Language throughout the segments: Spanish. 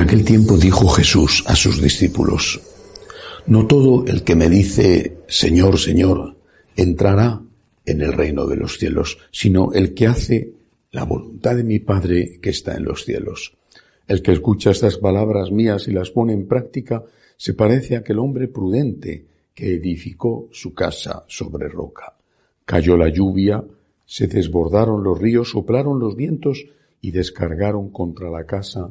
aquel tiempo dijo Jesús a sus discípulos, No todo el que me dice, Señor, Señor, entrará en el reino de los cielos, sino el que hace la voluntad de mi Padre que está en los cielos. El que escucha estas palabras mías y las pone en práctica se parece a aquel hombre prudente que edificó su casa sobre roca. Cayó la lluvia, se desbordaron los ríos, soplaron los vientos y descargaron contra la casa,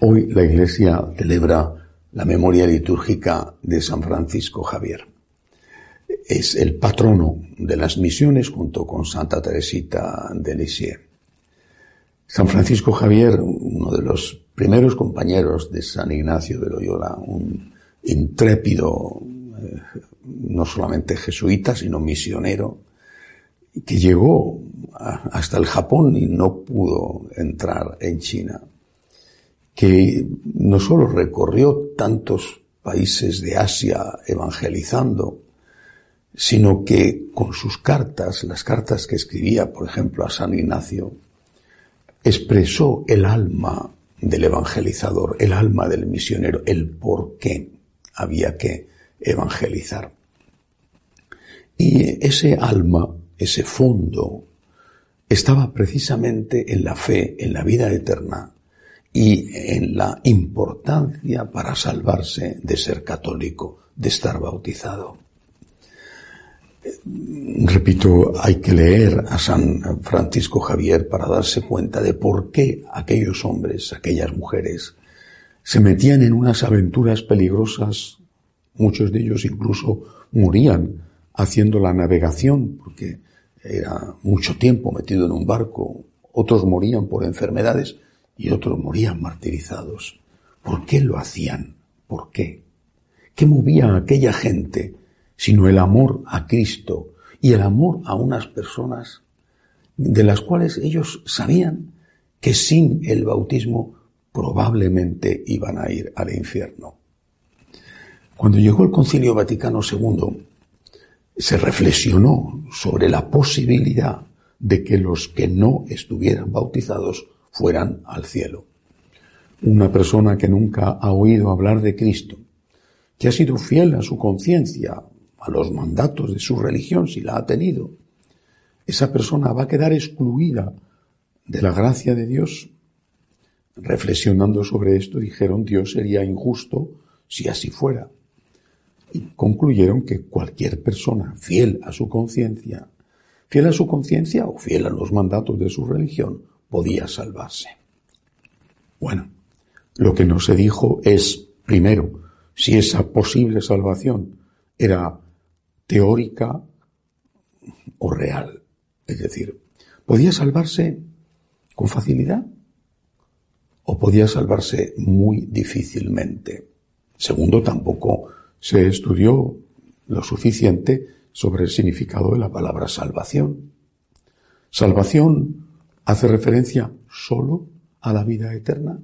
Hoy la Iglesia celebra la memoria litúrgica de San Francisco Javier. Es el patrono de las misiones junto con Santa Teresita de Lisieux. San Francisco Javier, uno de los primeros compañeros de San Ignacio de Loyola, un intrépido, eh, no solamente jesuita, sino misionero, que llegó hasta el Japón y no pudo entrar en China, que no solo recorrió tantos países de Asia evangelizando, sino que con sus cartas, las cartas que escribía, por ejemplo, a San Ignacio, expresó el alma del evangelizador, el alma del misionero, el por qué había que evangelizar. Y ese alma, ese fondo, estaba precisamente en la fe, en la vida eterna y en la importancia para salvarse de ser católico, de estar bautizado. Repito, hay que leer a San Francisco Javier para darse cuenta de por qué aquellos hombres, aquellas mujeres, se metían en unas aventuras peligrosas, muchos de ellos incluso morían haciendo la navegación, porque era mucho tiempo metido en un barco, otros morían por enfermedades y otros morían martirizados. ¿Por qué lo hacían? ¿Por qué? ¿Qué movía a aquella gente sino el amor a Cristo y el amor a unas personas de las cuales ellos sabían que sin el bautismo probablemente iban a ir al infierno? Cuando llegó el Concilio Vaticano II, se reflexionó sobre la posibilidad de que los que no estuvieran bautizados fueran al cielo. Una persona que nunca ha oído hablar de Cristo, que ha sido fiel a su conciencia, a los mandatos de su religión, si la ha tenido, esa persona va a quedar excluida de la gracia de Dios. Reflexionando sobre esto, dijeron Dios sería injusto si así fuera y concluyeron que cualquier persona fiel a su conciencia, fiel a su conciencia o fiel a los mandatos de su religión, podía salvarse. Bueno, lo que no se dijo es, primero, si esa posible salvación era teórica o real. Es decir, ¿podía salvarse con facilidad? ¿O podía salvarse muy difícilmente? Segundo, tampoco se estudió lo suficiente sobre el significado de la palabra salvación. ¿Salvación hace referencia solo a la vida eterna?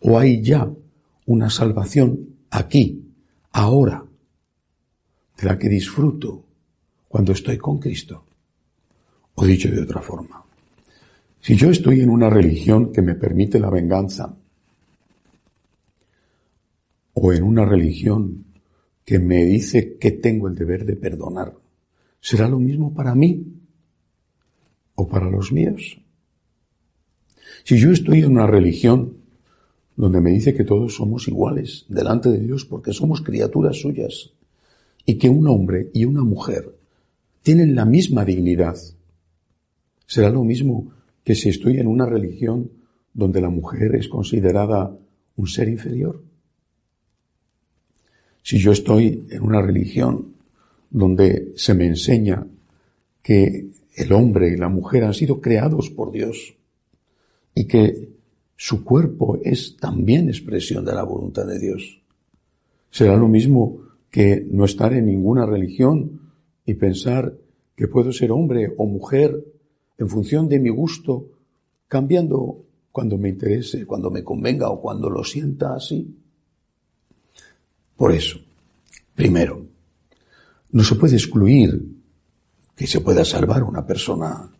¿O hay ya una salvación aquí, ahora, de la que disfruto cuando estoy con Cristo? O dicho de otra forma, si yo estoy en una religión que me permite la venganza, o en una religión que me dice que tengo el deber de perdonar, ¿será lo mismo para mí o para los míos? Si yo estoy en una religión donde me dice que todos somos iguales delante de Dios porque somos criaturas suyas y que un hombre y una mujer tienen la misma dignidad, ¿será lo mismo que si estoy en una religión donde la mujer es considerada un ser inferior? Si yo estoy en una religión donde se me enseña que el hombre y la mujer han sido creados por Dios y que su cuerpo es también expresión de la voluntad de Dios. Será lo mismo que no estar en ninguna religión y pensar que puedo ser hombre o mujer en función de mi gusto, cambiando cuando me interese, cuando me convenga o cuando lo sienta así. Por eso, primero, no se puede excluir que se pueda salvar una persona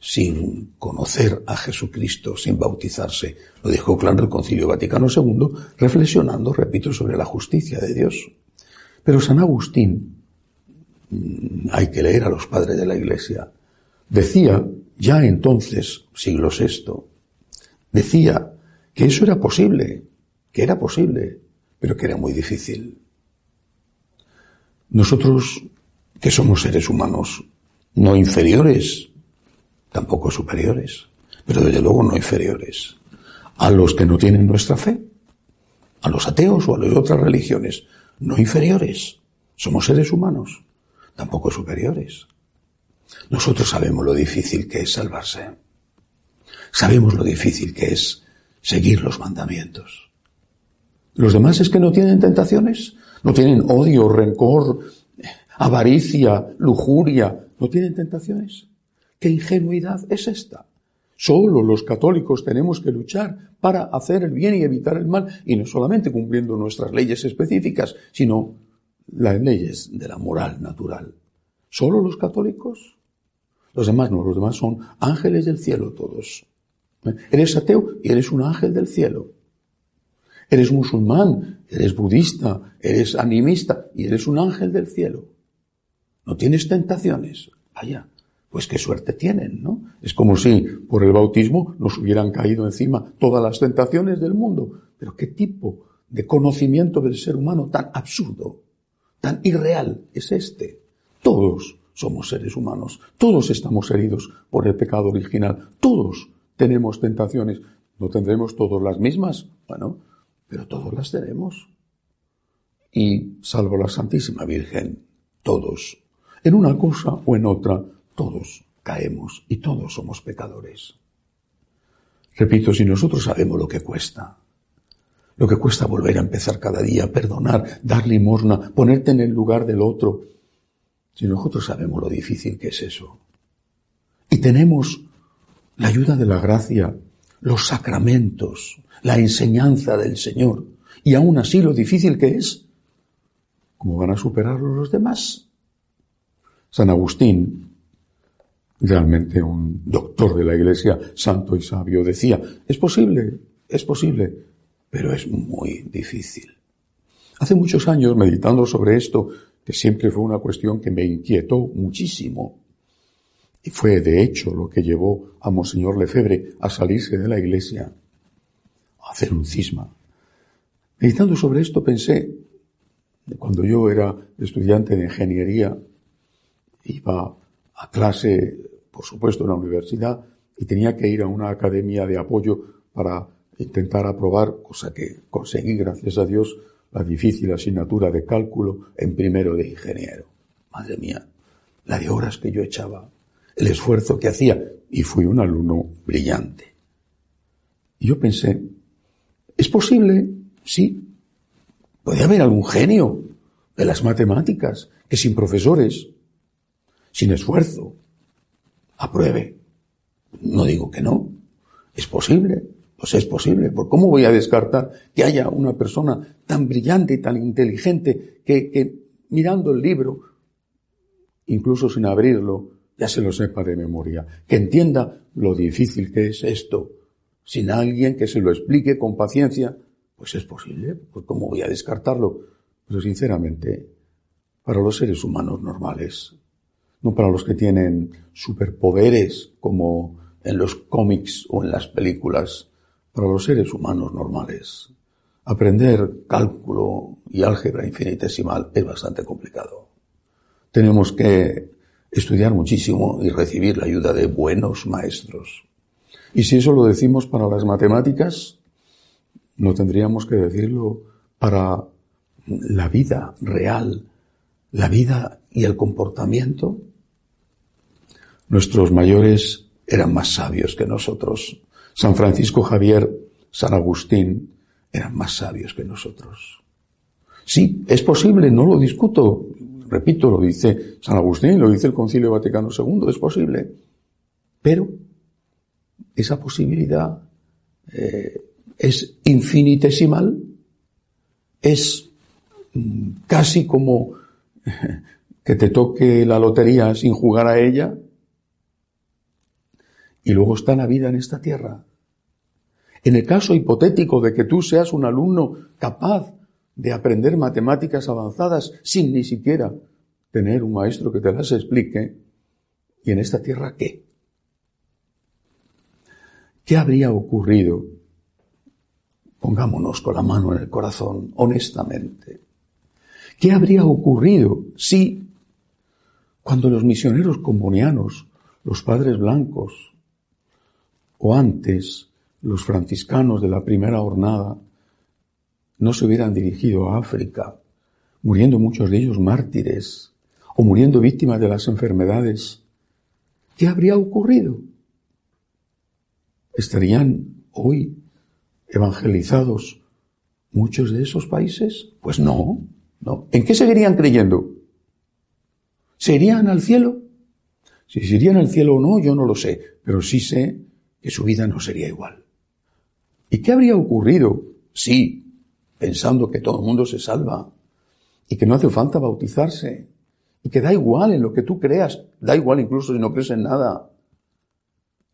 sin conocer a Jesucristo, sin bautizarse. Lo dejó claro el Concilio Vaticano II, reflexionando, repito, sobre la justicia de Dios. Pero San Agustín, mm, hay que leer a los padres de la Iglesia, decía, ya entonces, siglo VI, decía que eso era posible, que era posible, pero que era muy difícil. Nosotros, que somos seres humanos, no inferiores, tampoco superiores, pero desde luego no inferiores, a los que no tienen nuestra fe, a los ateos o a de otras religiones, no inferiores, somos seres humanos, tampoco superiores. Nosotros sabemos lo difícil que es salvarse. Sabemos lo difícil que es seguir los mandamientos. Los demás es que no tienen tentaciones, no tienen odio, rencor, avaricia, lujuria, no tienen tentaciones. ¿Qué ingenuidad es esta? Solo los católicos tenemos que luchar para hacer el bien y evitar el mal, y no solamente cumpliendo nuestras leyes específicas, sino las leyes de la moral natural. ¿Solo los católicos? Los demás no, los demás son ángeles del cielo todos. Eres ateo y eres un ángel del cielo. Eres musulmán, eres budista, eres animista y eres un ángel del cielo. No tienes tentaciones. Vaya, pues qué suerte tienen, ¿no? Es como si por el bautismo nos hubieran caído encima todas las tentaciones del mundo. Pero qué tipo de conocimiento del ser humano tan absurdo, tan irreal es este. Todos somos seres humanos, todos estamos heridos por el pecado original, todos tenemos tentaciones. ¿No tendremos todas las mismas? Bueno, pero todos las tenemos. Y salvo la Santísima Virgen, todos en una cosa o en otra, todos caemos y todos somos pecadores. Repito, si nosotros sabemos lo que cuesta, lo que cuesta volver a empezar cada día, perdonar, dar limosna, ponerte en el lugar del otro, si nosotros sabemos lo difícil que es eso, y tenemos la ayuda de la gracia, los sacramentos, la enseñanza del Señor, y aún así lo difícil que es, ¿cómo van a superarlo los demás? San Agustín, realmente un doctor de la Iglesia, santo y sabio, decía, es posible, es posible, pero es muy difícil. Hace muchos años, meditando sobre esto, que siempre fue una cuestión que me inquietó muchísimo, y fue de hecho lo que llevó a Monseñor Lefebvre a salirse de la iglesia, hacer un cisma. Meditando sobre esto pensé, cuando yo era estudiante de ingeniería, iba a clase, por supuesto, en la universidad y tenía que ir a una academia de apoyo para intentar aprobar, cosa que conseguí, gracias a Dios, la difícil asignatura de cálculo en primero de ingeniero. Madre mía, la de horas que yo echaba, el esfuerzo que hacía, y fui un alumno brillante. Y yo pensé, ¿es posible? Sí. Puede haber algún genio de las matemáticas que sin profesores sin esfuerzo, apruebe. No digo que no. Es posible. Pues es posible. ¿Por cómo voy a descartar que haya una persona tan brillante y tan inteligente que, que mirando el libro, incluso sin abrirlo, ya se lo sepa de memoria, que entienda lo difícil que es esto, sin alguien que se lo explique con paciencia, pues es posible. Pues cómo voy a descartarlo. Pero sinceramente, para los seres humanos normales, no para los que tienen superpoderes como en los cómics o en las películas, para los seres humanos normales. Aprender cálculo y álgebra infinitesimal es bastante complicado. Tenemos que estudiar muchísimo y recibir la ayuda de buenos maestros. Y si eso lo decimos para las matemáticas, no tendríamos que decirlo para la vida real, la vida y el comportamiento Nuestros mayores eran más sabios que nosotros. San Francisco Javier San Agustín eran más sabios que nosotros. Sí, es posible, no lo discuto. Repito, lo dice San Agustín, lo dice el Concilio Vaticano II, es posible. Pero esa posibilidad eh, es infinitesimal, es mm, casi como que te toque la lotería sin jugar a ella. Y luego está la vida en esta tierra. En el caso hipotético de que tú seas un alumno capaz de aprender matemáticas avanzadas sin ni siquiera tener un maestro que te las explique, ¿y en esta tierra qué? ¿Qué habría ocurrido? Pongámonos con la mano en el corazón, honestamente. ¿Qué habría ocurrido si, cuando los misioneros comunianos, los padres blancos, o antes los franciscanos de la primera hornada, no se hubieran dirigido a África, muriendo muchos de ellos mártires, o muriendo víctimas de las enfermedades, ¿qué habría ocurrido? ¿Estarían hoy evangelizados muchos de esos países? Pues no, no. ¿En qué seguirían creyendo? ¿Se irían al cielo? Si se irían al cielo o no, yo no lo sé, pero sí sé que su vida no sería igual. ¿Y qué habría ocurrido si, pensando que todo el mundo se salva y que no hace falta bautizarse y que da igual en lo que tú creas, da igual incluso si no crees en nada,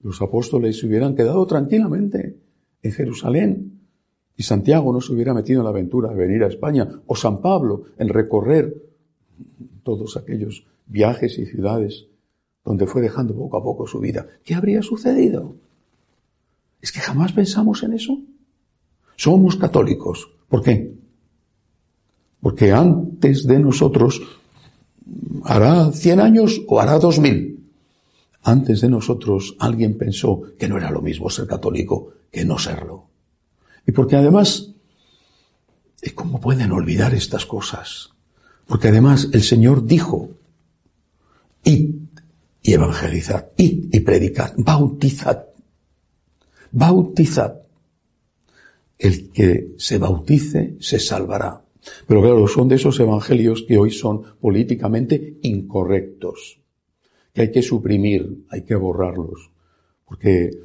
los apóstoles se hubieran quedado tranquilamente en Jerusalén y Santiago no se hubiera metido en la aventura de venir a España, o San Pablo en recorrer todos aquellos viajes y ciudades donde fue dejando poco a poco su vida. ¿Qué habría sucedido? Es que jamás pensamos en eso. Somos católicos. ¿Por qué? Porque antes de nosotros, hará 100 años o hará 2000, antes de nosotros alguien pensó que no era lo mismo ser católico que no serlo. Y porque además, ¿cómo pueden olvidar estas cosas? Porque además el Señor dijo, id y evangelizad, id y predicad, bautizad. Bautizad. El que se bautice se salvará. Pero claro, son de esos evangelios que hoy son políticamente incorrectos, que hay que suprimir, hay que borrarlos, porque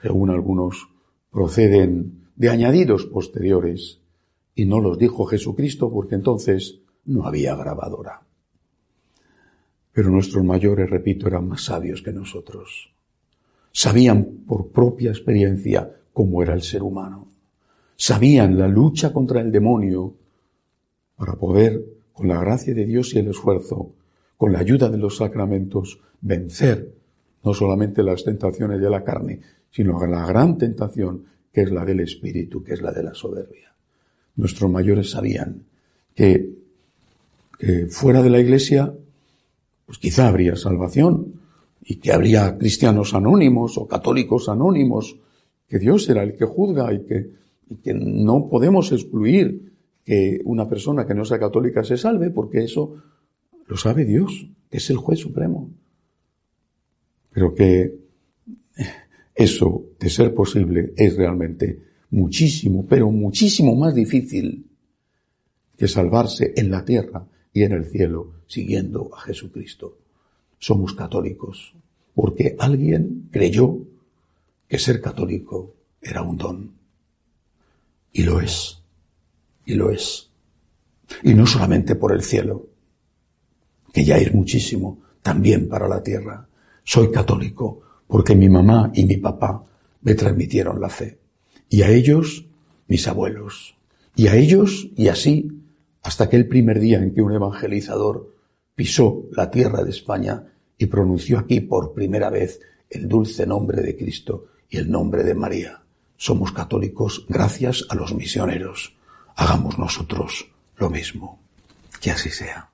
según algunos proceden de añadidos posteriores y no los dijo Jesucristo porque entonces no había grabadora. Pero nuestros mayores, repito, eran más sabios que nosotros. Sabían por propia experiencia cómo era el ser humano. Sabían la lucha contra el demonio para poder, con la gracia de Dios y el esfuerzo, con la ayuda de los sacramentos, vencer no solamente las tentaciones de la carne, sino la gran tentación que es la del espíritu, que es la de la soberbia. Nuestros mayores sabían que, fuera de la iglesia, pues quizá habría salvación, y que habría cristianos anónimos o católicos anónimos, que Dios será el que juzga y que no podemos excluir que una persona que no sea católica se salve, porque eso lo sabe Dios, que es el juez supremo. Pero que eso, de ser posible, es realmente muchísimo, pero muchísimo más difícil que salvarse en la tierra y en el cielo siguiendo a Jesucristo somos católicos, porque alguien creyó que ser católico era un don. Y lo es, y lo es. Y no solamente por el cielo, que ya es muchísimo, también para la tierra. Soy católico porque mi mamá y mi papá me transmitieron la fe. Y a ellos, mis abuelos. Y a ellos, y así, hasta aquel primer día en que un evangelizador pisó la tierra de España y pronunció aquí por primera vez el dulce nombre de Cristo y el nombre de María. Somos católicos gracias a los misioneros. Hagamos nosotros lo mismo. Que así sea.